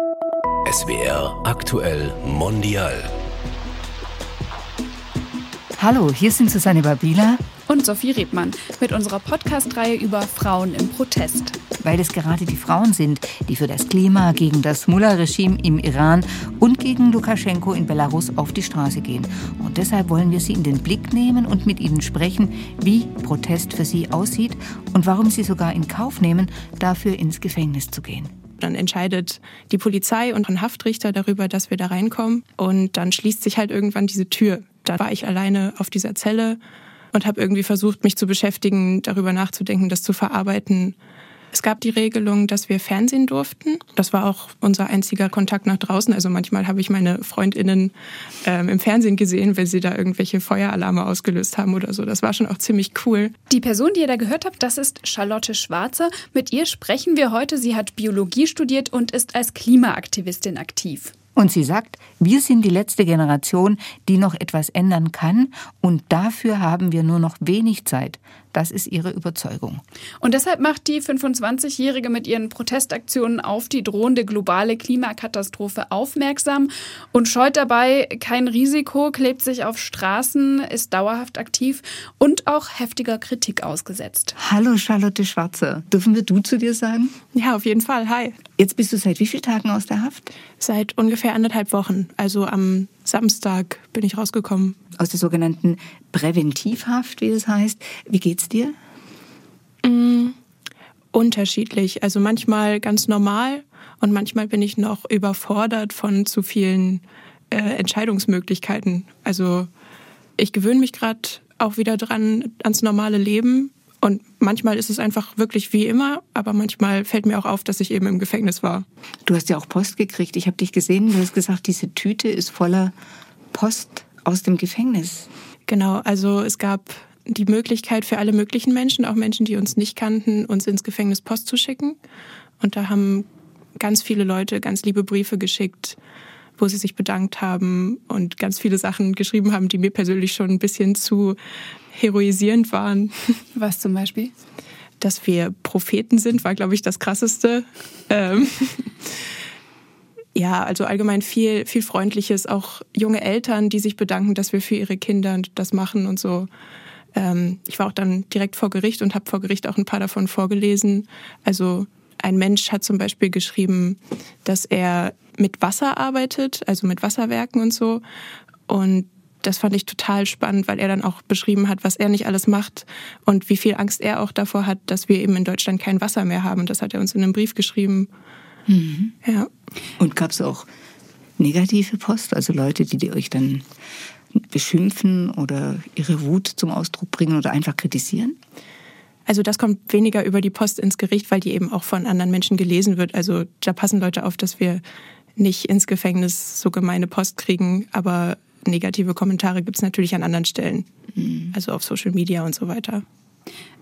SWR aktuell mondial. Hallo, hier sind Susanne Babila und Sophie Rebmann mit unserer Podcast-Reihe über Frauen im Protest. Weil es gerade die Frauen sind, die für das Klima, gegen das Mullah-Regime im Iran und gegen Lukaschenko in Belarus auf die Straße gehen. Und deshalb wollen wir sie in den Blick nehmen und mit ihnen sprechen, wie Protest für sie aussieht und warum sie sogar in Kauf nehmen, dafür ins Gefängnis zu gehen. Dann entscheidet die Polizei und ein Haftrichter darüber, dass wir da reinkommen. Und dann schließt sich halt irgendwann diese Tür. Da war ich alleine auf dieser Zelle und habe irgendwie versucht, mich zu beschäftigen, darüber nachzudenken, das zu verarbeiten. Es gab die Regelung, dass wir Fernsehen durften. Das war auch unser einziger Kontakt nach draußen. Also manchmal habe ich meine Freundinnen ähm, im Fernsehen gesehen, wenn sie da irgendwelche Feueralarme ausgelöst haben oder so. Das war schon auch ziemlich cool. Die Person, die ihr da gehört habt, das ist Charlotte Schwarzer. Mit ihr sprechen wir heute. Sie hat Biologie studiert und ist als Klimaaktivistin aktiv. Und sie sagt, wir sind die letzte Generation, die noch etwas ändern kann, und dafür haben wir nur noch wenig Zeit. Das ist ihre Überzeugung. Und deshalb macht die 25-Jährige mit ihren Protestaktionen auf die drohende globale Klimakatastrophe aufmerksam und scheut dabei kein Risiko, klebt sich auf Straßen, ist dauerhaft aktiv und auch heftiger Kritik ausgesetzt. Hallo Charlotte Schwarzer. Dürfen wir du zu dir sagen? Ja, auf jeden Fall. Hi. Jetzt bist du seit wie vielen Tagen aus der Haft? Seit ungefähr anderthalb Wochen. Also am Samstag bin ich rausgekommen. Aus der sogenannten Präventivhaft, wie es heißt. Wie geht's dir? Mm, unterschiedlich. Also manchmal ganz normal und manchmal bin ich noch überfordert von zu vielen äh, Entscheidungsmöglichkeiten. Also ich gewöhne mich gerade auch wieder dran ans normale Leben und manchmal ist es einfach wirklich wie immer, aber manchmal fällt mir auch auf, dass ich eben im Gefängnis war. Du hast ja auch Post gekriegt. Ich habe dich gesehen. Du hast gesagt, diese Tüte ist voller Post aus dem Gefängnis. Genau, also es gab die Möglichkeit für alle möglichen Menschen, auch Menschen, die uns nicht kannten, uns ins Gefängnis Post zu schicken. Und da haben ganz viele Leute ganz liebe Briefe geschickt, wo sie sich bedankt haben und ganz viele Sachen geschrieben haben, die mir persönlich schon ein bisschen zu heroisierend waren. Was zum Beispiel? Dass wir Propheten sind, war, glaube ich, das Krasseste. Ähm ja, also allgemein viel, viel Freundliches, auch junge Eltern, die sich bedanken, dass wir für ihre Kinder das machen und so. Ähm, ich war auch dann direkt vor Gericht und habe vor Gericht auch ein paar davon vorgelesen. Also ein Mensch hat zum Beispiel geschrieben, dass er mit Wasser arbeitet, also mit Wasserwerken und so. Und das fand ich total spannend, weil er dann auch beschrieben hat, was er nicht alles macht und wie viel Angst er auch davor hat, dass wir eben in Deutschland kein Wasser mehr haben. Und das hat er uns in einem Brief geschrieben. Mhm. Ja. Und gab es auch negative Post, also Leute, die, die euch dann beschimpfen oder ihre Wut zum Ausdruck bringen oder einfach kritisieren? Also das kommt weniger über die Post ins Gericht, weil die eben auch von anderen Menschen gelesen wird. Also da passen Leute auf, dass wir nicht ins Gefängnis so gemeine Post kriegen, aber negative Kommentare gibt es natürlich an anderen Stellen, mhm. also auf Social Media und so weiter.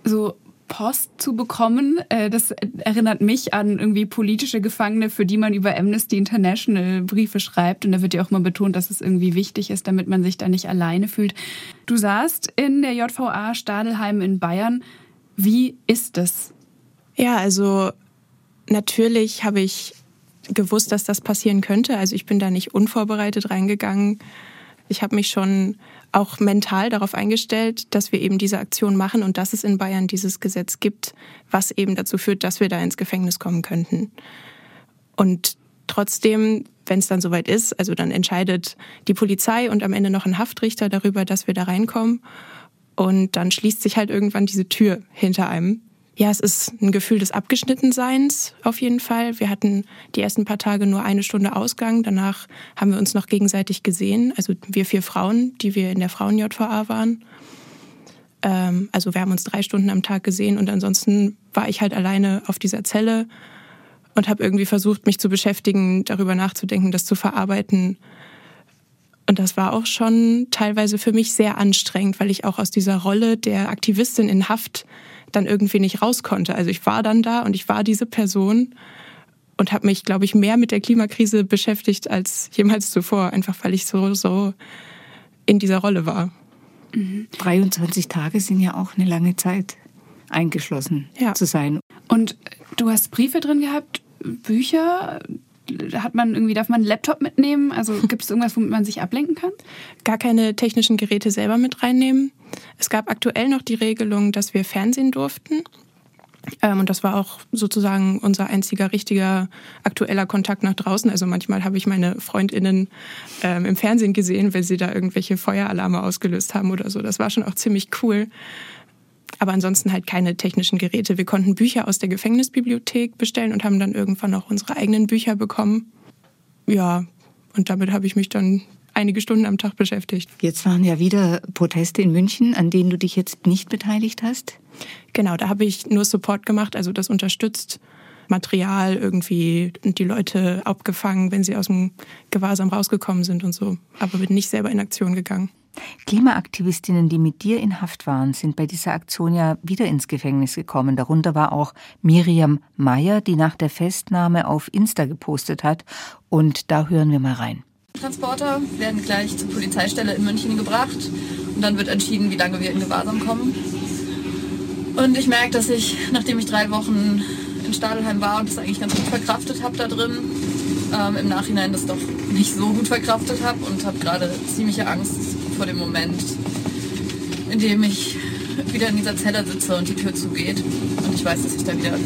So Post zu bekommen, äh, das erinnert mich an irgendwie politische Gefangene, für die man über Amnesty International Briefe schreibt. Und da wird ja auch mal betont, dass es irgendwie wichtig ist, damit man sich da nicht alleine fühlt. Du saßt in der JVA Stadelheim in Bayern. Wie ist das? Ja, also natürlich habe ich gewusst, dass das passieren könnte. Also ich bin da nicht unvorbereitet reingegangen. Ich habe mich schon auch mental darauf eingestellt, dass wir eben diese Aktion machen und dass es in Bayern dieses Gesetz gibt, was eben dazu führt, dass wir da ins Gefängnis kommen könnten. Und trotzdem, wenn es dann soweit ist, also dann entscheidet die Polizei und am Ende noch ein Haftrichter darüber, dass wir da reinkommen. Und dann schließt sich halt irgendwann diese Tür hinter einem ja, es ist ein Gefühl des Abgeschnittenseins auf jeden Fall. Wir hatten die ersten paar Tage nur eine Stunde Ausgang. Danach haben wir uns noch gegenseitig gesehen. Also wir vier Frauen, die wir in der Frauen-JVA waren. Ähm, also wir haben uns drei Stunden am Tag gesehen und ansonsten war ich halt alleine auf dieser Zelle und habe irgendwie versucht, mich zu beschäftigen, darüber nachzudenken, das zu verarbeiten. Und das war auch schon teilweise für mich sehr anstrengend, weil ich auch aus dieser Rolle der Aktivistin in Haft dann irgendwie nicht raus konnte. Also ich war dann da und ich war diese Person und habe mich, glaube ich, mehr mit der Klimakrise beschäftigt als jemals zuvor, einfach weil ich so, so in dieser Rolle war. Mhm. 23 Tage sind ja auch eine lange Zeit, eingeschlossen ja. zu sein. Und du hast Briefe drin gehabt, Bücher. hat man irgendwie, darf man einen Laptop mitnehmen? Also gibt es irgendwas, womit man sich ablenken kann? Gar keine technischen Geräte selber mit reinnehmen. Es gab aktuell noch die Regelung, dass wir Fernsehen durften. Ähm, und das war auch sozusagen unser einziger richtiger aktueller Kontakt nach draußen. Also manchmal habe ich meine Freundinnen ähm, im Fernsehen gesehen, wenn sie da irgendwelche Feueralarme ausgelöst haben oder so. Das war schon auch ziemlich cool. Aber ansonsten halt keine technischen Geräte. Wir konnten Bücher aus der Gefängnisbibliothek bestellen und haben dann irgendwann auch unsere eigenen Bücher bekommen. Ja, und damit habe ich mich dann einige Stunden am Tag beschäftigt. Jetzt waren ja wieder Proteste in München, an denen du dich jetzt nicht beteiligt hast. Genau, da habe ich nur Support gemacht, also das unterstützt. Material irgendwie und die Leute abgefangen, wenn sie aus dem Gewahrsam rausgekommen sind und so. Aber bin nicht selber in Aktion gegangen. Klimaaktivistinnen, die mit dir in Haft waren, sind bei dieser Aktion ja wieder ins Gefängnis gekommen. Darunter war auch Miriam Meyer, die nach der Festnahme auf Insta gepostet hat. Und da hören wir mal rein. Transporter werden gleich zur Polizeistelle in München gebracht und dann wird entschieden, wie lange wir in Gewahrsam kommen. Und ich merke, dass ich, nachdem ich drei Wochen in Stadelheim war und das eigentlich ganz gut verkraftet habe da drin, ähm, im Nachhinein das doch nicht so gut verkraftet habe und habe gerade ziemliche Angst vor dem Moment, in dem ich wieder in dieser Zelle sitze und die Tür zugeht. Und ich weiß, dass ich da wieder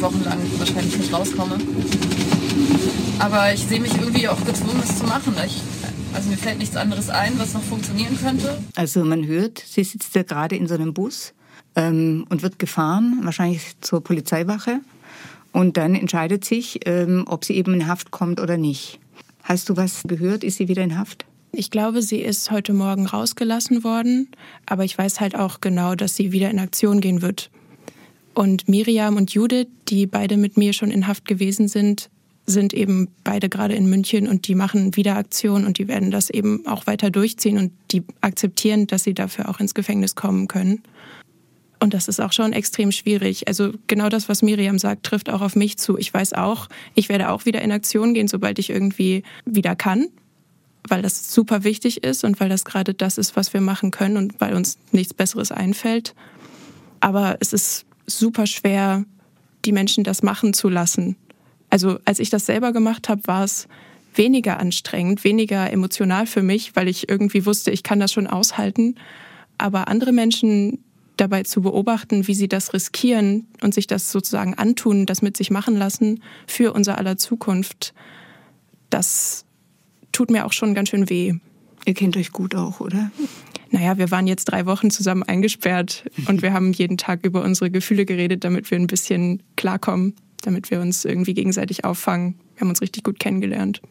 wochenlang wahrscheinlich nicht rauskomme. Aber ich sehe mich irgendwie auch gezwungen, das zu machen. Ich, also mir fällt nichts anderes ein, was noch funktionieren könnte. Also man hört, sie sitzt ja gerade in so einem Bus ähm, und wird gefahren, wahrscheinlich zur Polizeiwache. Und dann entscheidet sich, ähm, ob sie eben in Haft kommt oder nicht. Hast du was gehört? Ist sie wieder in Haft? Ich glaube, sie ist heute Morgen rausgelassen worden, aber ich weiß halt auch genau, dass sie wieder in Aktion gehen wird. Und Miriam und Judith, die beide mit mir schon in Haft gewesen sind, sind eben beide gerade in München und die machen wieder Aktion und die werden das eben auch weiter durchziehen und die akzeptieren, dass sie dafür auch ins Gefängnis kommen können. Und das ist auch schon extrem schwierig. Also genau das, was Miriam sagt, trifft auch auf mich zu. Ich weiß auch, ich werde auch wieder in Aktion gehen, sobald ich irgendwie wieder kann, weil das super wichtig ist und weil das gerade das ist, was wir machen können und weil uns nichts Besseres einfällt. Aber es ist super schwer, die Menschen das machen zu lassen also als ich das selber gemacht habe, war es weniger anstrengend, weniger emotional für mich, weil ich irgendwie wusste, ich kann das schon aushalten. Aber andere Menschen dabei zu beobachten, wie sie das riskieren und sich das sozusagen antun, das mit sich machen lassen für unser aller Zukunft, das tut mir auch schon ganz schön weh. Ihr kennt euch gut auch, oder? Naja, wir waren jetzt drei Wochen zusammen eingesperrt und wir haben jeden Tag über unsere Gefühle geredet, damit wir ein bisschen klarkommen damit wir uns irgendwie gegenseitig auffangen. Wir haben uns richtig gut kennengelernt.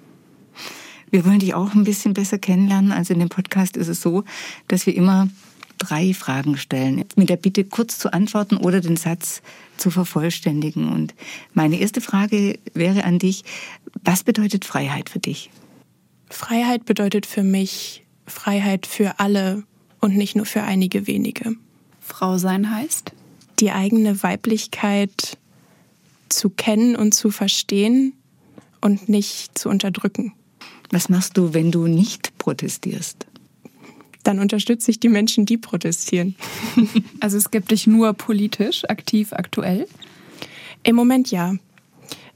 Wir wollen dich auch ein bisschen besser kennenlernen. Also in dem Podcast ist es so, dass wir immer drei Fragen stellen, mit der Bitte kurz zu antworten oder den Satz zu vervollständigen. Und meine erste Frage wäre an dich, was bedeutet Freiheit für dich? Freiheit bedeutet für mich Freiheit für alle und nicht nur für einige wenige. Frau sein heißt? Die eigene Weiblichkeit zu kennen und zu verstehen und nicht zu unterdrücken. Was machst du, wenn du nicht protestierst? Dann unterstütze ich die Menschen, die protestieren. Also es gibt dich nur politisch aktiv aktuell? Im Moment ja.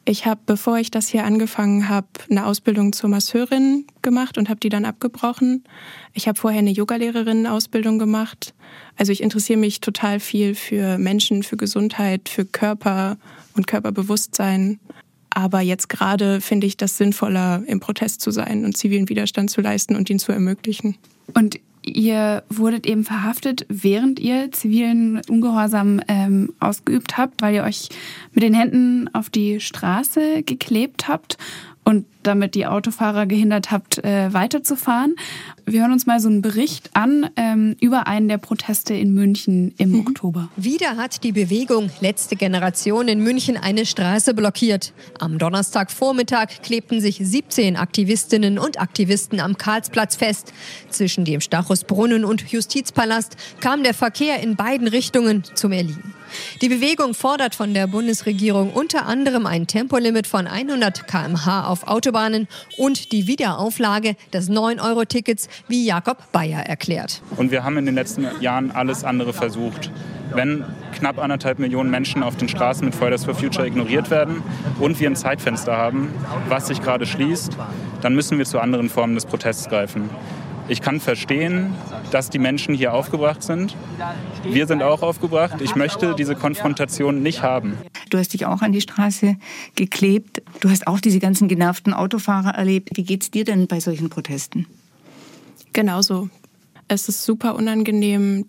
Ich habe, bevor ich das hier angefangen habe, eine Ausbildung zur Masseurin gemacht und habe die dann abgebrochen. Ich habe vorher eine Yogalehrerinnen-Ausbildung gemacht. Also ich interessiere mich total viel für Menschen, für Gesundheit, für Körper und Körperbewusstsein. Aber jetzt gerade finde ich das sinnvoller, im Protest zu sein und zivilen Widerstand zu leisten und ihn zu ermöglichen. Und ihr wurdet eben verhaftet, während ihr zivilen Ungehorsam ähm, ausgeübt habt, weil ihr euch mit den Händen auf die Straße geklebt habt und damit die Autofahrer gehindert habt, äh, weiterzufahren. Wir hören uns mal so einen Bericht an ähm, über einen der Proteste in München im mhm. Oktober. Wieder hat die Bewegung Letzte Generation in München eine Straße blockiert. Am Donnerstagvormittag klebten sich 17 Aktivistinnen und Aktivisten am Karlsplatz fest. Zwischen dem Stachusbrunnen und Justizpalast kam der Verkehr in beiden Richtungen zum Erliegen. Die Bewegung fordert von der Bundesregierung unter anderem ein Tempolimit von 100 km/h auf Autobahnen und die Wiederauflage des 9-Euro-Tickets, wie Jakob Bayer erklärt. Und wir haben in den letzten Jahren alles andere versucht. wenn knapp anderthalb Millionen Menschen auf den Straßen mit Fridays for Future ignoriert werden und wir ein Zeitfenster haben, was sich gerade schließt, dann müssen wir zu anderen Formen des Protests greifen. Ich kann verstehen, dass die Menschen hier aufgebracht sind. Wir sind auch aufgebracht. Ich möchte diese Konfrontation nicht haben. Du hast dich auch an die Straße geklebt. Du hast auch diese ganzen genervten Autofahrer erlebt. Wie geht es dir denn bei solchen Protesten? Genauso. Es ist super unangenehm,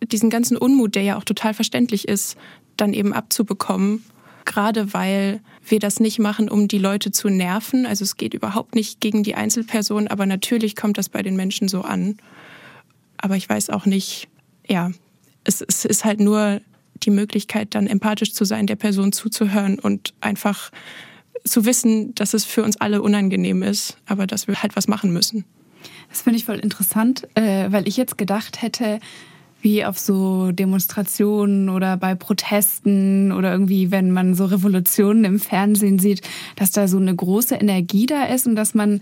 diesen ganzen Unmut, der ja auch total verständlich ist, dann eben abzubekommen gerade weil wir das nicht machen, um die Leute zu nerven. Also es geht überhaupt nicht gegen die Einzelperson, aber natürlich kommt das bei den Menschen so an. Aber ich weiß auch nicht, ja, es, es ist halt nur die Möglichkeit, dann empathisch zu sein, der Person zuzuhören und einfach zu wissen, dass es für uns alle unangenehm ist, aber dass wir halt was machen müssen. Das finde ich voll interessant, äh, weil ich jetzt gedacht hätte, wie auf so Demonstrationen oder bei Protesten oder irgendwie, wenn man so Revolutionen im Fernsehen sieht, dass da so eine große Energie da ist und dass man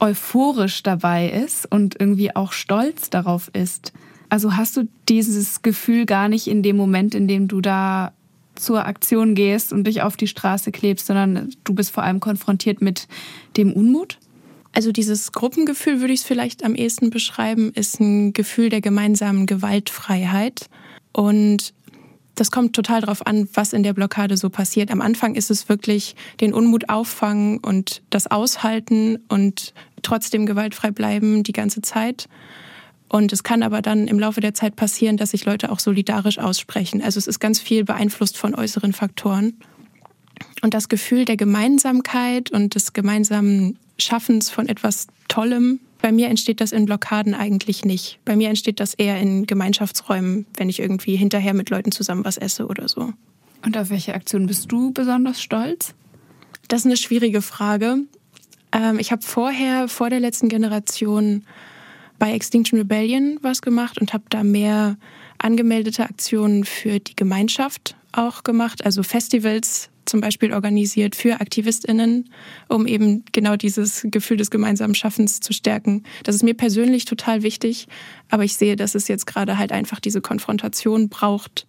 euphorisch dabei ist und irgendwie auch stolz darauf ist. Also hast du dieses Gefühl gar nicht in dem Moment, in dem du da zur Aktion gehst und dich auf die Straße klebst, sondern du bist vor allem konfrontiert mit dem Unmut? Also dieses Gruppengefühl würde ich es vielleicht am ehesten beschreiben, ist ein Gefühl der gemeinsamen Gewaltfreiheit. Und das kommt total darauf an, was in der Blockade so passiert. Am Anfang ist es wirklich den Unmut auffangen und das aushalten und trotzdem gewaltfrei bleiben die ganze Zeit. Und es kann aber dann im Laufe der Zeit passieren, dass sich Leute auch solidarisch aussprechen. Also es ist ganz viel beeinflusst von äußeren Faktoren. Und das Gefühl der Gemeinsamkeit und des gemeinsamen Schaffens von etwas Tollem, bei mir entsteht das in Blockaden eigentlich nicht. Bei mir entsteht das eher in Gemeinschaftsräumen, wenn ich irgendwie hinterher mit Leuten zusammen was esse oder so. Und auf welche Aktion bist du besonders stolz? Das ist eine schwierige Frage. Ähm, ich habe vorher, vor der letzten Generation, bei Extinction Rebellion was gemacht und habe da mehr angemeldete Aktionen für die Gemeinschaft auch gemacht, also Festivals zum Beispiel organisiert für AktivistInnen, um eben genau dieses Gefühl des gemeinsamen Schaffens zu stärken. Das ist mir persönlich total wichtig, aber ich sehe, dass es jetzt gerade halt einfach diese Konfrontation braucht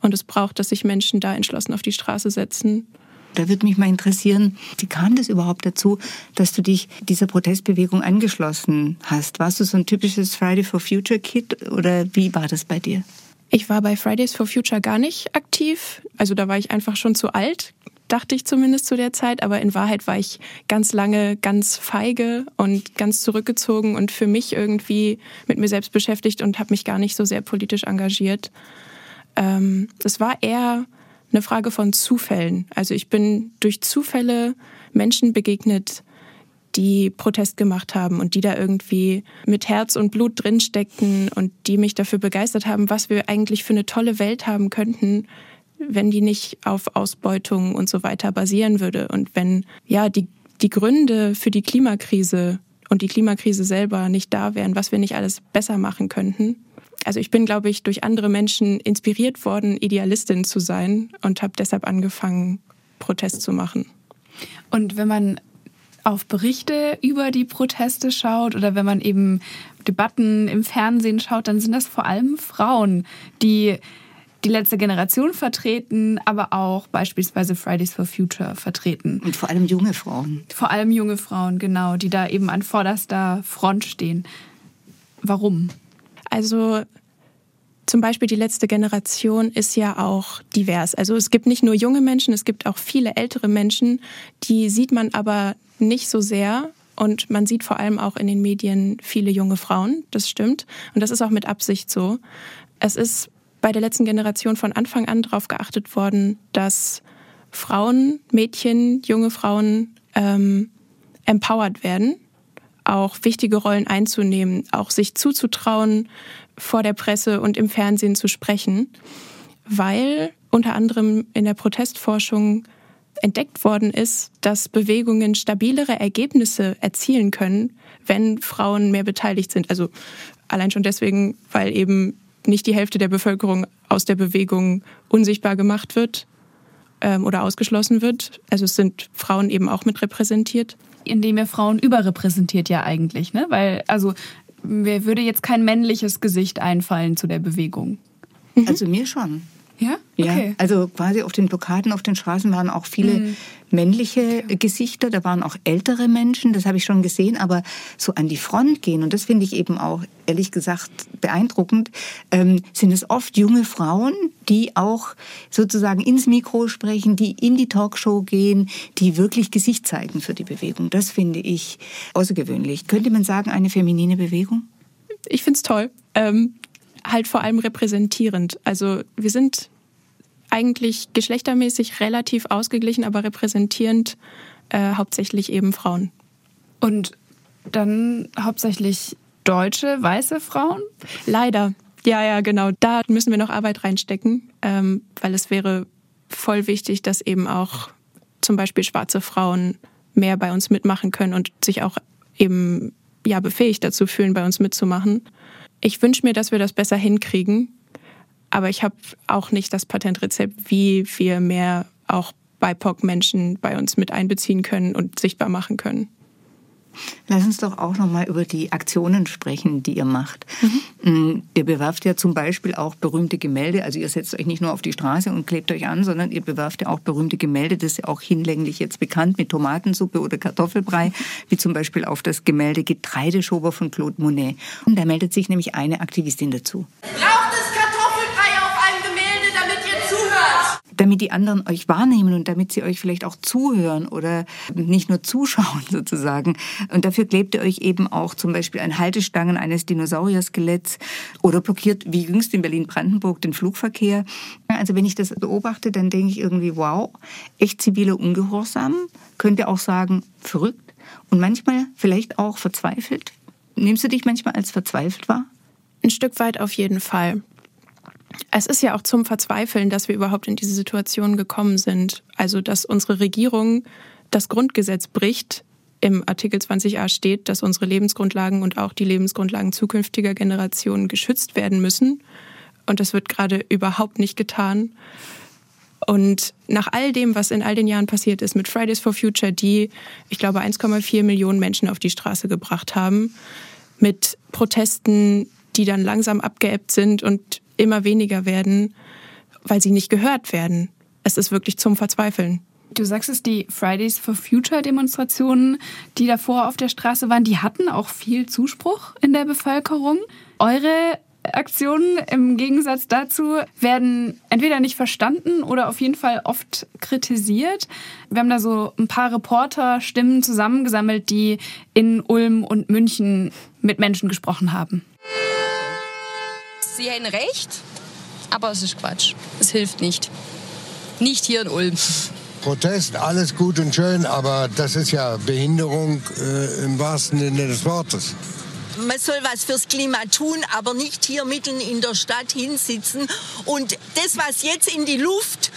und es braucht, dass sich Menschen da entschlossen auf die Straße setzen. Da würde mich mal interessieren, wie kam das überhaupt dazu, dass du dich dieser Protestbewegung angeschlossen hast? Warst du so ein typisches Friday for Future Kid oder wie war das bei dir? Ich war bei Fridays for Future gar nicht aktiv. Also da war ich einfach schon zu alt, dachte ich zumindest zu der Zeit. Aber in Wahrheit war ich ganz lange ganz feige und ganz zurückgezogen und für mich irgendwie mit mir selbst beschäftigt und habe mich gar nicht so sehr politisch engagiert. Ähm, es war eher eine Frage von Zufällen. Also ich bin durch Zufälle Menschen begegnet, die Protest gemacht haben und die da irgendwie mit Herz und Blut drinsteckten und die mich dafür begeistert haben, was wir eigentlich für eine tolle Welt haben könnten, wenn die nicht auf Ausbeutung und so weiter basieren würde und wenn ja die die Gründe für die Klimakrise und die Klimakrise selber nicht da wären, was wir nicht alles besser machen könnten. Also ich bin, glaube ich, durch andere Menschen inspiriert worden, Idealistin zu sein und habe deshalb angefangen, Protest zu machen. Und wenn man auf Berichte über die Proteste schaut oder wenn man eben Debatten im Fernsehen schaut, dann sind das vor allem Frauen, die die letzte Generation vertreten, aber auch beispielsweise Fridays for Future vertreten. Und vor allem junge Frauen. Vor allem junge Frauen, genau, die da eben an vorderster Front stehen. Warum? Also zum Beispiel die letzte Generation ist ja auch divers. Also es gibt nicht nur junge Menschen, es gibt auch viele ältere Menschen, die sieht man aber nicht so sehr. Und man sieht vor allem auch in den Medien viele junge Frauen, das stimmt. Und das ist auch mit Absicht so. Es ist bei der letzten Generation von Anfang an darauf geachtet worden, dass Frauen, Mädchen, junge Frauen ähm, empowered werden, auch wichtige Rollen einzunehmen, auch sich zuzutrauen, vor der Presse und im Fernsehen zu sprechen, weil unter anderem in der Protestforschung entdeckt worden ist, dass Bewegungen stabilere Ergebnisse erzielen können, wenn Frauen mehr beteiligt sind. Also allein schon deswegen, weil eben nicht die Hälfte der Bevölkerung aus der Bewegung unsichtbar gemacht wird ähm, oder ausgeschlossen wird. Also es sind Frauen eben auch mit repräsentiert. Indem ihr Frauen überrepräsentiert ja eigentlich, ne? Weil, also mir würde jetzt kein männliches Gesicht einfallen zu der Bewegung. Also mir schon. Ja? Okay. Ja, also quasi auf den Blockaden, auf den Straßen waren auch viele mhm. männliche okay. Gesichter, da waren auch ältere Menschen, das habe ich schon gesehen, aber so an die Front gehen, und das finde ich eben auch ehrlich gesagt beeindruckend, ähm, sind es oft junge Frauen, die auch sozusagen ins Mikro sprechen, die in die Talkshow gehen, die wirklich Gesicht zeigen für die Bewegung. Das finde ich außergewöhnlich. Könnte man sagen, eine feminine Bewegung? Ich finde es toll. Ähm, halt vor allem repräsentierend. Also wir sind eigentlich geschlechtermäßig relativ ausgeglichen, aber repräsentierend äh, hauptsächlich eben Frauen. Und dann hauptsächlich deutsche, weiße Frauen? Leider. Ja, ja, genau. Da müssen wir noch Arbeit reinstecken, ähm, weil es wäre voll wichtig, dass eben auch zum Beispiel schwarze Frauen mehr bei uns mitmachen können und sich auch eben ja befähigt dazu fühlen, bei uns mitzumachen. Ich wünsche mir, dass wir das besser hinkriegen, aber ich habe auch nicht das Patentrezept, wie wir mehr auch BIPOC-Menschen bei uns mit einbeziehen können und sichtbar machen können. Lass uns doch auch noch mal über die Aktionen sprechen, die ihr macht. Mhm. Ihr bewerft ja zum Beispiel auch berühmte Gemälde. Also ihr setzt euch nicht nur auf die Straße und klebt euch an, sondern ihr bewerft ja auch berühmte Gemälde. Das ist ja auch hinlänglich jetzt bekannt mit Tomatensuppe oder Kartoffelbrei, wie zum Beispiel auf das Gemälde Getreideschober von Claude Monet. Und da meldet sich nämlich eine Aktivistin dazu. Braucht damit die anderen euch wahrnehmen und damit sie euch vielleicht auch zuhören oder nicht nur zuschauen sozusagen. Und dafür klebt ihr euch eben auch zum Beispiel an Haltestangen eines Dinosaurier-Skeletts oder blockiert wie jüngst in Berlin-Brandenburg den Flugverkehr. Also wenn ich das beobachte, dann denke ich irgendwie, wow, echt ziviler Ungehorsam. Könnte auch sagen, verrückt und manchmal vielleicht auch verzweifelt. Nimmst du dich manchmal als verzweifelt wahr? Ein Stück weit auf jeden Fall. Es ist ja auch zum Verzweifeln, dass wir überhaupt in diese Situation gekommen sind. Also, dass unsere Regierung das Grundgesetz bricht. Im Artikel 20a steht, dass unsere Lebensgrundlagen und auch die Lebensgrundlagen zukünftiger Generationen geschützt werden müssen. Und das wird gerade überhaupt nicht getan. Und nach all dem, was in all den Jahren passiert ist mit Fridays for Future, die, ich glaube, 1,4 Millionen Menschen auf die Straße gebracht haben, mit Protesten, die dann langsam abgeebbt sind und immer weniger werden, weil sie nicht gehört werden. Es ist wirklich zum Verzweifeln. Du sagst es, die Fridays for Future Demonstrationen, die davor auf der Straße waren, die hatten auch viel Zuspruch in der Bevölkerung. Eure Aktionen im Gegensatz dazu werden entweder nicht verstanden oder auf jeden Fall oft kritisiert. Wir haben da so ein paar Reporterstimmen zusammengesammelt, die in Ulm und München mit Menschen gesprochen haben. Sie haben recht, aber es ist Quatsch. Es hilft nicht. Nicht hier in Ulm. Protest, alles gut und schön, aber das ist ja Behinderung äh, im wahrsten Sinne des Wortes. Man soll was fürs Klima tun, aber nicht hier mitten in der Stadt hinsitzen. Und das, was jetzt in die Luft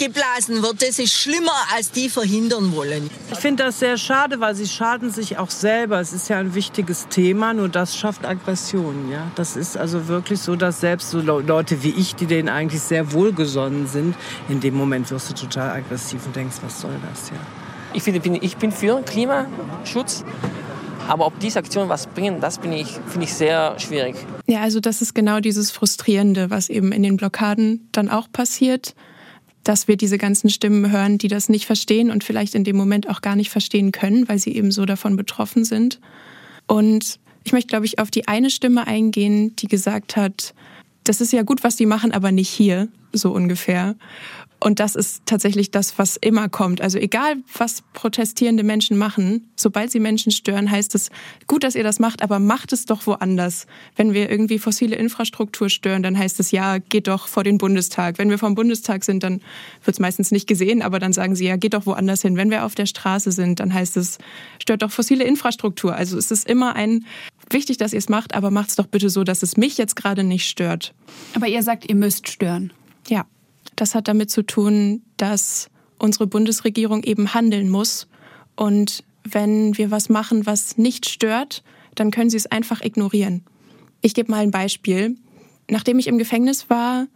geblasen wird, das ist schlimmer, als die verhindern wollen. Ich finde das sehr schade, weil sie schaden sich auch selber. Es ist ja ein wichtiges Thema, nur das schafft Aggression. Ja? Das ist also wirklich so, dass selbst so Leute wie ich, die denen eigentlich sehr wohlgesonnen sind, in dem Moment wirst du total aggressiv und denkst, was soll das? Ja. Ich, finde, ich bin für Klimaschutz. Aber ob diese Aktionen was bringen, das finde ich, finde ich sehr schwierig. Ja, also das ist genau dieses Frustrierende, was eben in den Blockaden dann auch passiert dass wir diese ganzen Stimmen hören, die das nicht verstehen und vielleicht in dem Moment auch gar nicht verstehen können, weil sie eben so davon betroffen sind. Und ich möchte, glaube ich, auf die eine Stimme eingehen, die gesagt hat, das ist ja gut, was die machen, aber nicht hier, so ungefähr. Und das ist tatsächlich das, was immer kommt. Also egal, was protestierende Menschen machen, sobald sie Menschen stören, heißt es, gut, dass ihr das macht, aber macht es doch woanders. Wenn wir irgendwie fossile Infrastruktur stören, dann heißt es, ja, geht doch vor den Bundestag. Wenn wir vom Bundestag sind, dann wird es meistens nicht gesehen, aber dann sagen sie, ja, geht doch woanders hin. Wenn wir auf der Straße sind, dann heißt es, stört doch fossile Infrastruktur. Also es ist immer ein, wichtig, dass ihr es macht, aber macht es doch bitte so, dass es mich jetzt gerade nicht stört. Aber ihr sagt, ihr müsst stören. Ja. Das hat damit zu tun, dass unsere Bundesregierung eben handeln muss. Und wenn wir was machen, was nicht stört, dann können sie es einfach ignorieren. Ich gebe mal ein Beispiel. Nachdem ich im Gefängnis war,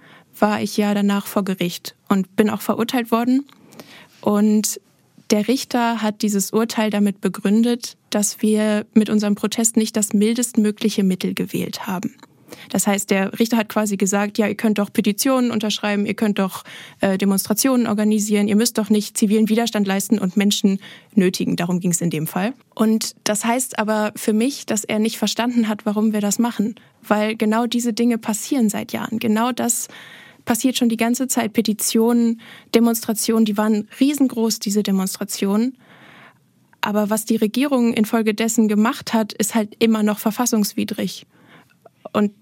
war ich ja danach vor Gericht und bin auch verurteilt worden. Und der Richter hat dieses Urteil damit begründet, dass wir mit unserem Protest nicht das mildestmögliche Mittel gewählt haben. Das heißt, der Richter hat quasi gesagt, ja, ihr könnt doch Petitionen unterschreiben, ihr könnt doch äh, Demonstrationen organisieren, ihr müsst doch nicht zivilen Widerstand leisten und Menschen nötigen. Darum ging es in dem Fall. Und das heißt aber für mich, dass er nicht verstanden hat, warum wir das machen. Weil genau diese Dinge passieren seit Jahren. Genau das passiert schon die ganze Zeit. Petitionen, Demonstrationen, die waren riesengroß, diese Demonstrationen. Aber was die Regierung infolgedessen gemacht hat, ist halt immer noch verfassungswidrig. Und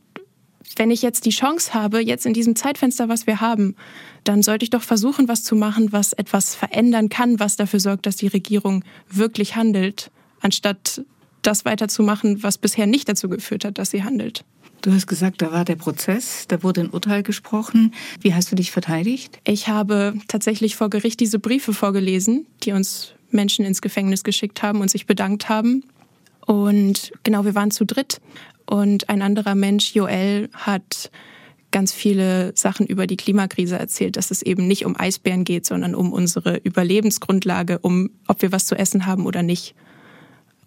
wenn ich jetzt die Chance habe, jetzt in diesem Zeitfenster, was wir haben, dann sollte ich doch versuchen, was zu machen, was etwas verändern kann, was dafür sorgt, dass die Regierung wirklich handelt, anstatt das weiterzumachen, was bisher nicht dazu geführt hat, dass sie handelt. Du hast gesagt, da war der Prozess, da wurde ein Urteil gesprochen. Wie hast du dich verteidigt? Ich habe tatsächlich vor Gericht diese Briefe vorgelesen, die uns Menschen ins Gefängnis geschickt haben und sich bedankt haben. Und genau, wir waren zu dritt. Und ein anderer Mensch, Joel, hat ganz viele Sachen über die Klimakrise erzählt, dass es eben nicht um Eisbären geht, sondern um unsere Überlebensgrundlage, um ob wir was zu essen haben oder nicht.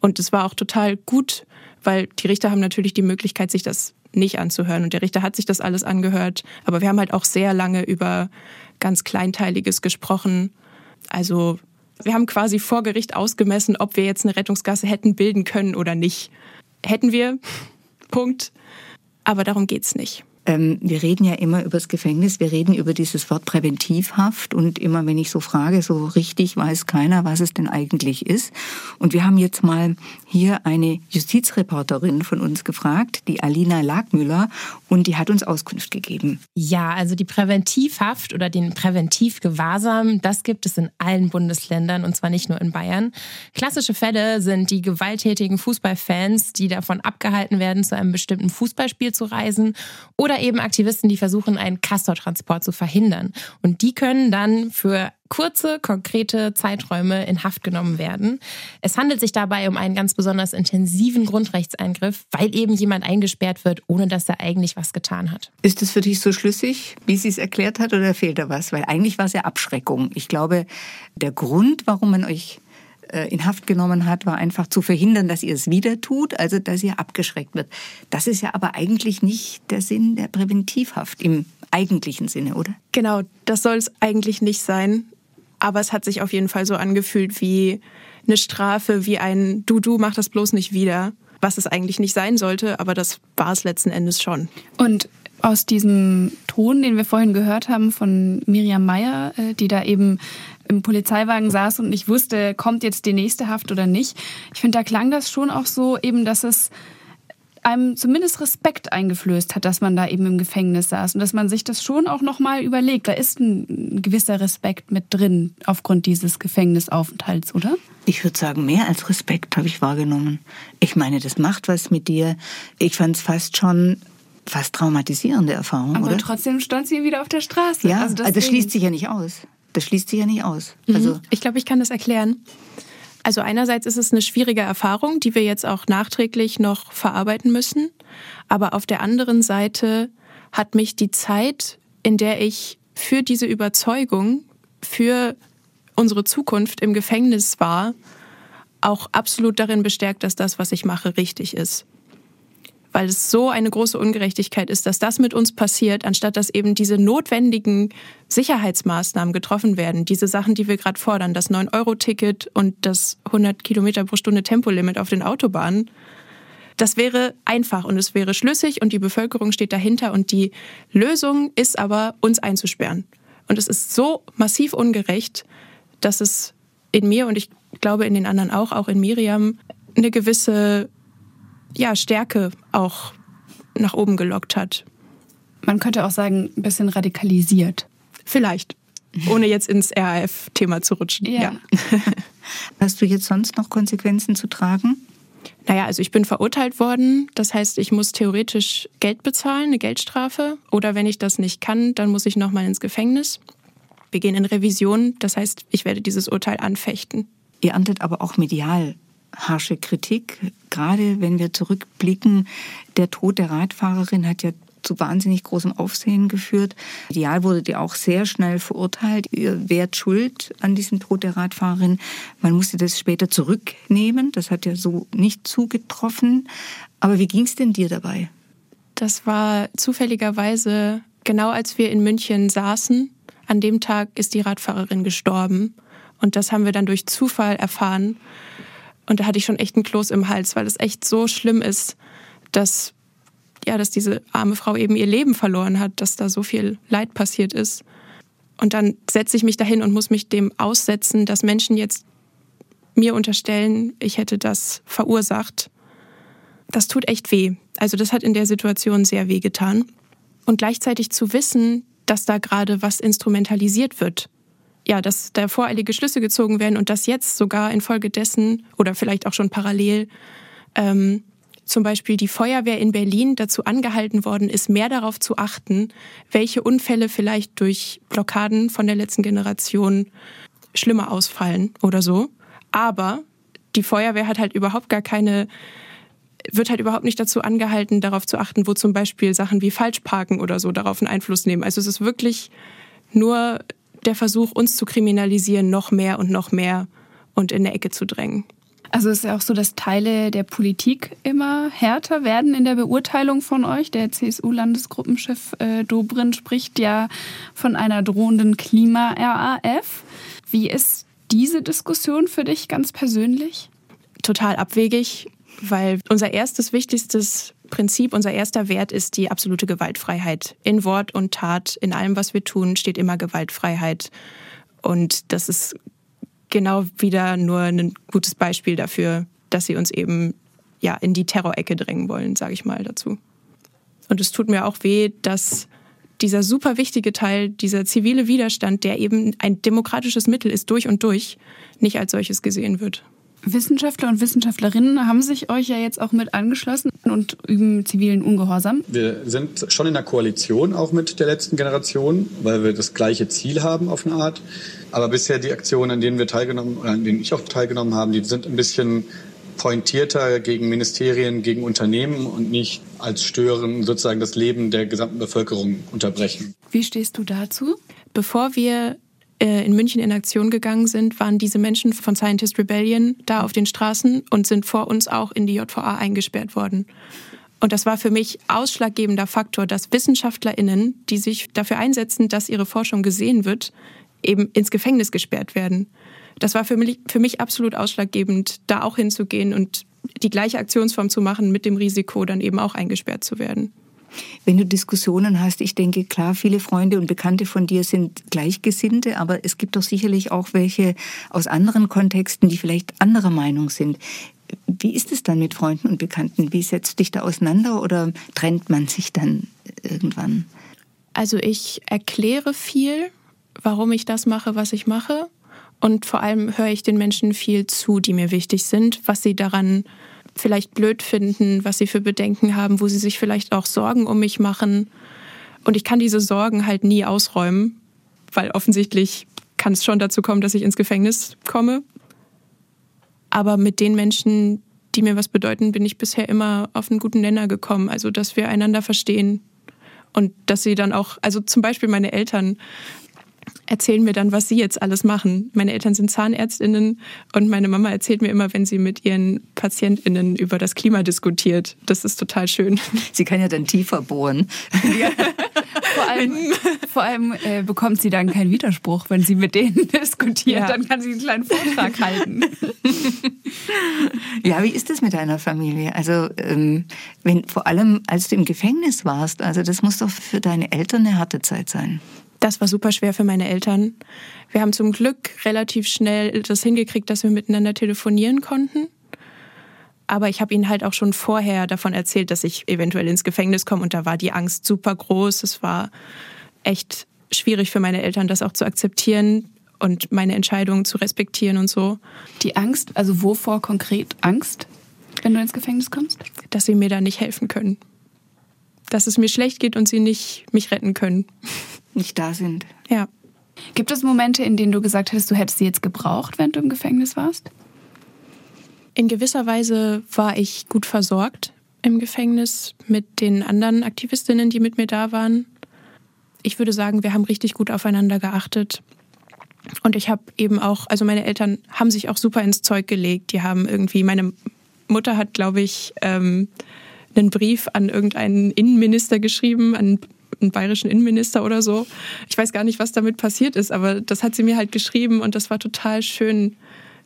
Und es war auch total gut, weil die Richter haben natürlich die Möglichkeit, sich das nicht anzuhören. Und der Richter hat sich das alles angehört. Aber wir haben halt auch sehr lange über ganz Kleinteiliges gesprochen. Also wir haben quasi vor Gericht ausgemessen, ob wir jetzt eine Rettungsgasse hätten bilden können oder nicht. Hätten wir. Punkt. Aber darum geht's nicht. Ähm, wir reden ja immer über das Gefängnis, wir reden über dieses Wort Präventivhaft und immer wenn ich so frage, so richtig weiß keiner, was es denn eigentlich ist. Und wir haben jetzt mal hier eine Justizreporterin von uns gefragt, die Alina Lagmüller, und die hat uns Auskunft gegeben. Ja, also die Präventivhaft oder den Präventivgewahrsam, das gibt es in allen Bundesländern und zwar nicht nur in Bayern. Klassische Fälle sind die gewalttätigen Fußballfans, die davon abgehalten werden, zu einem bestimmten Fußballspiel zu reisen oder oder eben Aktivisten, die versuchen, einen Castortransport zu verhindern. Und die können dann für kurze, konkrete Zeiträume in Haft genommen werden. Es handelt sich dabei um einen ganz besonders intensiven Grundrechtseingriff, weil eben jemand eingesperrt wird, ohne dass er eigentlich was getan hat. Ist es für dich so schlüssig, wie sie es erklärt hat, oder fehlt da was? Weil eigentlich war es ja Abschreckung. Ich glaube, der Grund, warum man euch in Haft genommen hat, war einfach zu verhindern, dass ihr es wieder tut, also dass ihr abgeschreckt wird. Das ist ja aber eigentlich nicht der Sinn der Präventivhaft im eigentlichen Sinne, oder? Genau, das soll es eigentlich nicht sein. Aber es hat sich auf jeden Fall so angefühlt wie eine Strafe, wie ein Du, du, mach das bloß nicht wieder. Was es eigentlich nicht sein sollte, aber das war es letzten Endes schon. Und aus diesem Ton, den wir vorhin gehört haben von Miriam Meyer, äh, die da eben im Polizeiwagen saß und nicht wusste, kommt jetzt die nächste Haft oder nicht. Ich finde, da klang das schon auch so eben, dass es einem zumindest Respekt eingeflößt hat, dass man da eben im Gefängnis saß und dass man sich das schon auch nochmal überlegt. Da ist ein gewisser Respekt mit drin aufgrund dieses Gefängnisaufenthalts, oder? Ich würde sagen, mehr als Respekt habe ich wahrgenommen. Ich meine, das macht was mit dir. Ich fand es fast schon fast traumatisierende Erfahrung, Aber oder? trotzdem stand sie wieder auf der Straße. Ja, also, also das schließt sich ja nicht aus. Das schließt sich ja nicht aus. Mhm. Also ich glaube, ich kann das erklären. Also einerseits ist es eine schwierige Erfahrung, die wir jetzt auch nachträglich noch verarbeiten müssen. Aber auf der anderen Seite hat mich die Zeit, in der ich für diese Überzeugung, für unsere Zukunft im Gefängnis war, auch absolut darin bestärkt, dass das, was ich mache, richtig ist weil es so eine große Ungerechtigkeit ist, dass das mit uns passiert, anstatt dass eben diese notwendigen Sicherheitsmaßnahmen getroffen werden. Diese Sachen, die wir gerade fordern, das 9-Euro-Ticket und das 100 Kilometer pro Stunde Tempolimit auf den Autobahnen. Das wäre einfach und es wäre schlüssig und die Bevölkerung steht dahinter und die Lösung ist aber, uns einzusperren. Und es ist so massiv ungerecht, dass es in mir und ich glaube in den anderen auch, auch in Miriam, eine gewisse ja, Stärke auch nach oben gelockt hat. Man könnte auch sagen, ein bisschen radikalisiert. Vielleicht. Ohne jetzt ins RAF-Thema zu rutschen. Ja. ja. Hast du jetzt sonst noch Konsequenzen zu tragen? Naja, also ich bin verurteilt worden. Das heißt, ich muss theoretisch Geld bezahlen, eine Geldstrafe. Oder wenn ich das nicht kann, dann muss ich nochmal ins Gefängnis. Wir gehen in Revision. Das heißt, ich werde dieses Urteil anfechten. Ihr erntet aber auch medial harsche Kritik. Gerade wenn wir zurückblicken, der Tod der Radfahrerin hat ja zu wahnsinnig großem Aufsehen geführt. Ideal wurde die auch sehr schnell verurteilt. Ihr wärt schuld an diesem Tod der Radfahrerin. Man musste das später zurücknehmen. Das hat ja so nicht zugetroffen. Aber wie ging es denn dir dabei? Das war zufälligerweise genau als wir in München saßen. An dem Tag ist die Radfahrerin gestorben. Und das haben wir dann durch Zufall erfahren. Und da hatte ich schon echt einen Kloß im Hals, weil es echt so schlimm ist, dass, ja, dass diese arme Frau eben ihr Leben verloren hat, dass da so viel Leid passiert ist. Und dann setze ich mich dahin und muss mich dem aussetzen, dass Menschen jetzt mir unterstellen, ich hätte das verursacht. Das tut echt weh. Also das hat in der Situation sehr weh getan. Und gleichzeitig zu wissen, dass da gerade was instrumentalisiert wird. Ja, dass da voreilige Schlüsse gezogen werden und dass jetzt sogar infolgedessen oder vielleicht auch schon parallel ähm, zum Beispiel die Feuerwehr in Berlin dazu angehalten worden ist, mehr darauf zu achten, welche Unfälle vielleicht durch Blockaden von der letzten Generation schlimmer ausfallen oder so. Aber die Feuerwehr hat halt überhaupt gar keine, wird halt überhaupt nicht dazu angehalten, darauf zu achten, wo zum Beispiel Sachen wie Falschparken oder so darauf einen Einfluss nehmen. Also es ist wirklich nur der Versuch, uns zu kriminalisieren, noch mehr und noch mehr und in der Ecke zu drängen. Also es ist ja auch so, dass Teile der Politik immer härter werden in der Beurteilung von euch. Der CSU-Landesgruppenchef äh, Dobrindt spricht ja von einer drohenden Klima-RAF. Wie ist diese Diskussion für dich ganz persönlich? Total abwegig, weil unser erstes wichtigstes Prinzip, unser erster Wert ist die absolute Gewaltfreiheit. In Wort und Tat, in allem, was wir tun, steht immer Gewaltfreiheit. Und das ist genau wieder nur ein gutes Beispiel dafür, dass sie uns eben ja in die Terrorecke drängen wollen, sage ich mal dazu. Und es tut mir auch weh, dass dieser super wichtige Teil, dieser zivile Widerstand, der eben ein demokratisches Mittel ist, durch und durch, nicht als solches gesehen wird. Wissenschaftler und Wissenschaftlerinnen haben sich euch ja jetzt auch mit angeschlossen und üben zivilen Ungehorsam. Wir sind schon in der Koalition auch mit der letzten Generation, weil wir das gleiche Ziel haben auf eine Art. Aber bisher die Aktionen, an denen wir teilgenommen, oder an denen ich auch teilgenommen habe, die sind ein bisschen pointierter gegen Ministerien, gegen Unternehmen und nicht als Stören sozusagen das Leben der gesamten Bevölkerung unterbrechen. Wie stehst du dazu? Bevor wir in München in Aktion gegangen sind, waren diese Menschen von Scientist Rebellion da auf den Straßen und sind vor uns auch in die JVA eingesperrt worden. Und das war für mich ausschlaggebender Faktor, dass WissenschaftlerInnen, die sich dafür einsetzen, dass ihre Forschung gesehen wird, eben ins Gefängnis gesperrt werden. Das war für mich, für mich absolut ausschlaggebend, da auch hinzugehen und die gleiche Aktionsform zu machen mit dem Risiko, dann eben auch eingesperrt zu werden. Wenn du Diskussionen hast, ich denke, klar, viele Freunde und Bekannte von dir sind Gleichgesinnte, aber es gibt doch sicherlich auch welche aus anderen Kontexten, die vielleicht anderer Meinung sind. Wie ist es dann mit Freunden und Bekannten? Wie setzt dich da auseinander oder trennt man sich dann irgendwann? Also ich erkläre viel, warum ich das mache, was ich mache. Und vor allem höre ich den Menschen viel zu, die mir wichtig sind, was sie daran vielleicht blöd finden, was sie für Bedenken haben, wo sie sich vielleicht auch Sorgen um mich machen. Und ich kann diese Sorgen halt nie ausräumen, weil offensichtlich kann es schon dazu kommen, dass ich ins Gefängnis komme. Aber mit den Menschen, die mir was bedeuten, bin ich bisher immer auf einen guten Nenner gekommen. Also, dass wir einander verstehen und dass sie dann auch, also zum Beispiel meine Eltern erzählen mir dann, was sie jetzt alles machen. Meine Eltern sind Zahnärztinnen und meine Mama erzählt mir immer, wenn sie mit ihren Patientinnen über das Klima diskutiert. Das ist total schön. Sie kann ja dann tiefer bohren. Ja. vor allem, vor allem äh, bekommt sie dann keinen Widerspruch, wenn sie mit denen diskutiert. Ja. Dann kann sie einen kleinen Vortrag halten. Ja, wie ist es mit deiner Familie? Also ähm, wenn vor allem als du im Gefängnis warst, also das muss doch für deine Eltern eine harte Zeit sein. Das war super schwer für meine Eltern. Wir haben zum Glück relativ schnell das hingekriegt, dass wir miteinander telefonieren konnten. Aber ich habe ihnen halt auch schon vorher davon erzählt, dass ich eventuell ins Gefängnis komme und da war die Angst super groß. Es war echt schwierig für meine Eltern, das auch zu akzeptieren und meine Entscheidungen zu respektieren und so. Die Angst, also wovor konkret Angst, wenn du ins Gefängnis kommst? Dass sie mir da nicht helfen können. Dass es mir schlecht geht und sie nicht mich retten können nicht da sind. Ja. Gibt es Momente, in denen du gesagt hättest, du hättest sie jetzt gebraucht, wenn du im Gefängnis warst? In gewisser Weise war ich gut versorgt im Gefängnis mit den anderen Aktivistinnen, die mit mir da waren. Ich würde sagen, wir haben richtig gut aufeinander geachtet. Und ich habe eben auch, also meine Eltern haben sich auch super ins Zeug gelegt. Die haben irgendwie, meine Mutter hat, glaube ich, ähm, einen Brief an irgendeinen Innenminister geschrieben, an einen bayerischen Innenminister oder so. Ich weiß gar nicht, was damit passiert ist, aber das hat sie mir halt geschrieben und das war total schön,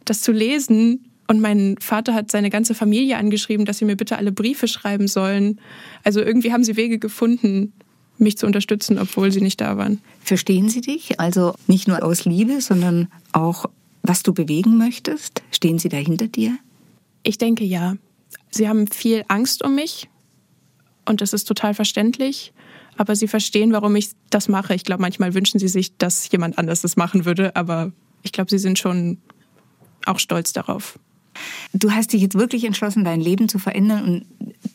das zu lesen. Und mein Vater hat seine ganze Familie angeschrieben, dass sie mir bitte alle Briefe schreiben sollen. Also irgendwie haben sie Wege gefunden, mich zu unterstützen, obwohl sie nicht da waren. Verstehen Sie dich? Also nicht nur aus Liebe, sondern auch, was du bewegen möchtest? Stehen sie da hinter dir? Ich denke ja. Sie haben viel Angst um mich und das ist total verständlich. Aber sie verstehen, warum ich das mache. Ich glaube, manchmal wünschen sie sich, dass jemand anders das machen würde, aber ich glaube, sie sind schon auch stolz darauf. Du hast dich jetzt wirklich entschlossen, dein Leben zu verändern und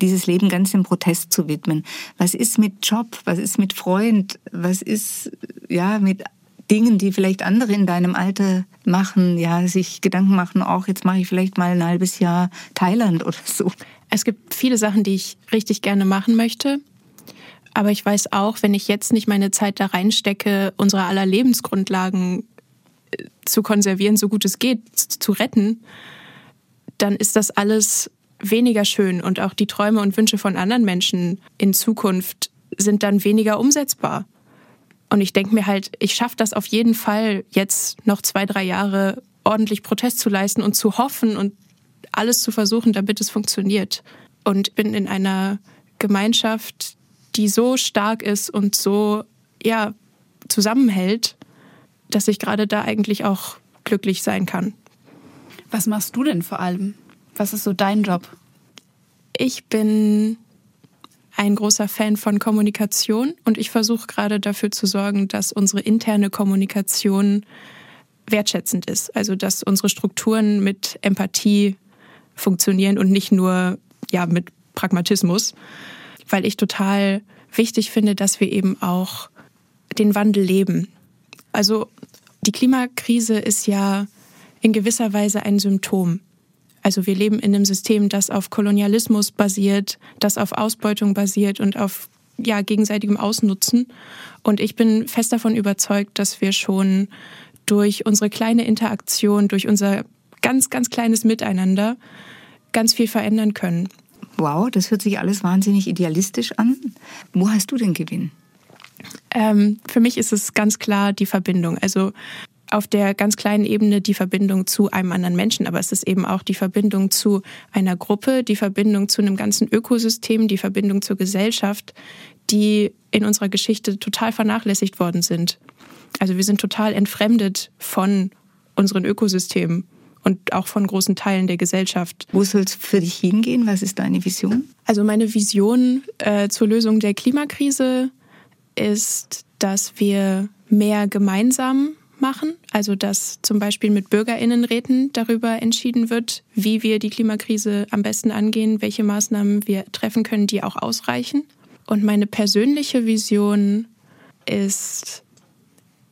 dieses Leben ganz dem Protest zu widmen. Was ist mit Job? Was ist mit Freund? Was ist ja mit Dingen, die vielleicht andere in deinem Alter machen, ja, sich Gedanken machen, auch jetzt mache ich vielleicht mal ein halbes Jahr Thailand oder so. Es gibt viele Sachen, die ich richtig gerne machen möchte. Aber ich weiß auch, wenn ich jetzt nicht meine Zeit da reinstecke, unsere aller Lebensgrundlagen äh, zu konservieren, so gut es geht, zu retten, dann ist das alles weniger schön und auch die Träume und Wünsche von anderen Menschen in Zukunft sind dann weniger umsetzbar. Und ich denke mir halt, ich schaffe das auf jeden Fall jetzt noch zwei, drei Jahre ordentlich Protest zu leisten und zu hoffen und alles zu versuchen, damit es funktioniert. Und bin in einer Gemeinschaft, die so stark ist und so ja, zusammenhält, dass ich gerade da eigentlich auch glücklich sein kann. Was machst du denn vor allem? Was ist so dein Job? Ich bin ein großer Fan von Kommunikation und ich versuche gerade dafür zu sorgen, dass unsere interne Kommunikation wertschätzend ist. Also dass unsere Strukturen mit Empathie funktionieren und nicht nur ja mit Pragmatismus weil ich total wichtig finde, dass wir eben auch den Wandel leben. Also die Klimakrise ist ja in gewisser Weise ein Symptom. Also wir leben in einem System, das auf Kolonialismus basiert, das auf Ausbeutung basiert und auf ja, gegenseitigem Ausnutzen. Und ich bin fest davon überzeugt, dass wir schon durch unsere kleine Interaktion, durch unser ganz, ganz kleines Miteinander ganz viel verändern können. Wow, das hört sich alles wahnsinnig idealistisch an. Wo hast du den Gewinn? Ähm, für mich ist es ganz klar die Verbindung. Also auf der ganz kleinen Ebene die Verbindung zu einem anderen Menschen, aber es ist eben auch die Verbindung zu einer Gruppe, die Verbindung zu einem ganzen Ökosystem, die Verbindung zur Gesellschaft, die in unserer Geschichte total vernachlässigt worden sind. Also wir sind total entfremdet von unseren Ökosystemen und auch von großen Teilen der Gesellschaft. Wo soll es für dich hingehen? Was ist deine Vision? Also meine Vision äh, zur Lösung der Klimakrise ist, dass wir mehr gemeinsam machen, also dass zum Beispiel mit Bürgerinnenräten darüber entschieden wird, wie wir die Klimakrise am besten angehen, welche Maßnahmen wir treffen können, die auch ausreichen. Und meine persönliche Vision ist,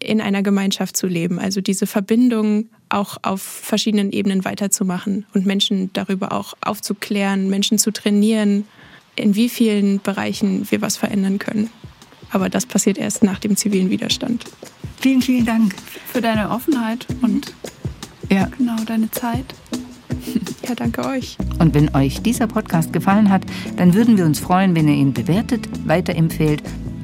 in einer Gemeinschaft zu leben, also diese Verbindung auch auf verschiedenen Ebenen weiterzumachen und Menschen darüber auch aufzuklären, Menschen zu trainieren, in wie vielen Bereichen wir was verändern können. Aber das passiert erst nach dem zivilen Widerstand. Vielen, vielen Dank für deine Offenheit und ja. genau deine Zeit. Ja, danke euch. Und wenn euch dieser Podcast gefallen hat, dann würden wir uns freuen, wenn ihr ihn bewertet, weiterempfehlt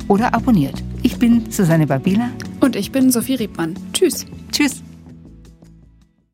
oder abonniert. Ich bin Susanne Babila. Und ich bin Sophie Riebmann. Tschüss. Tschüss.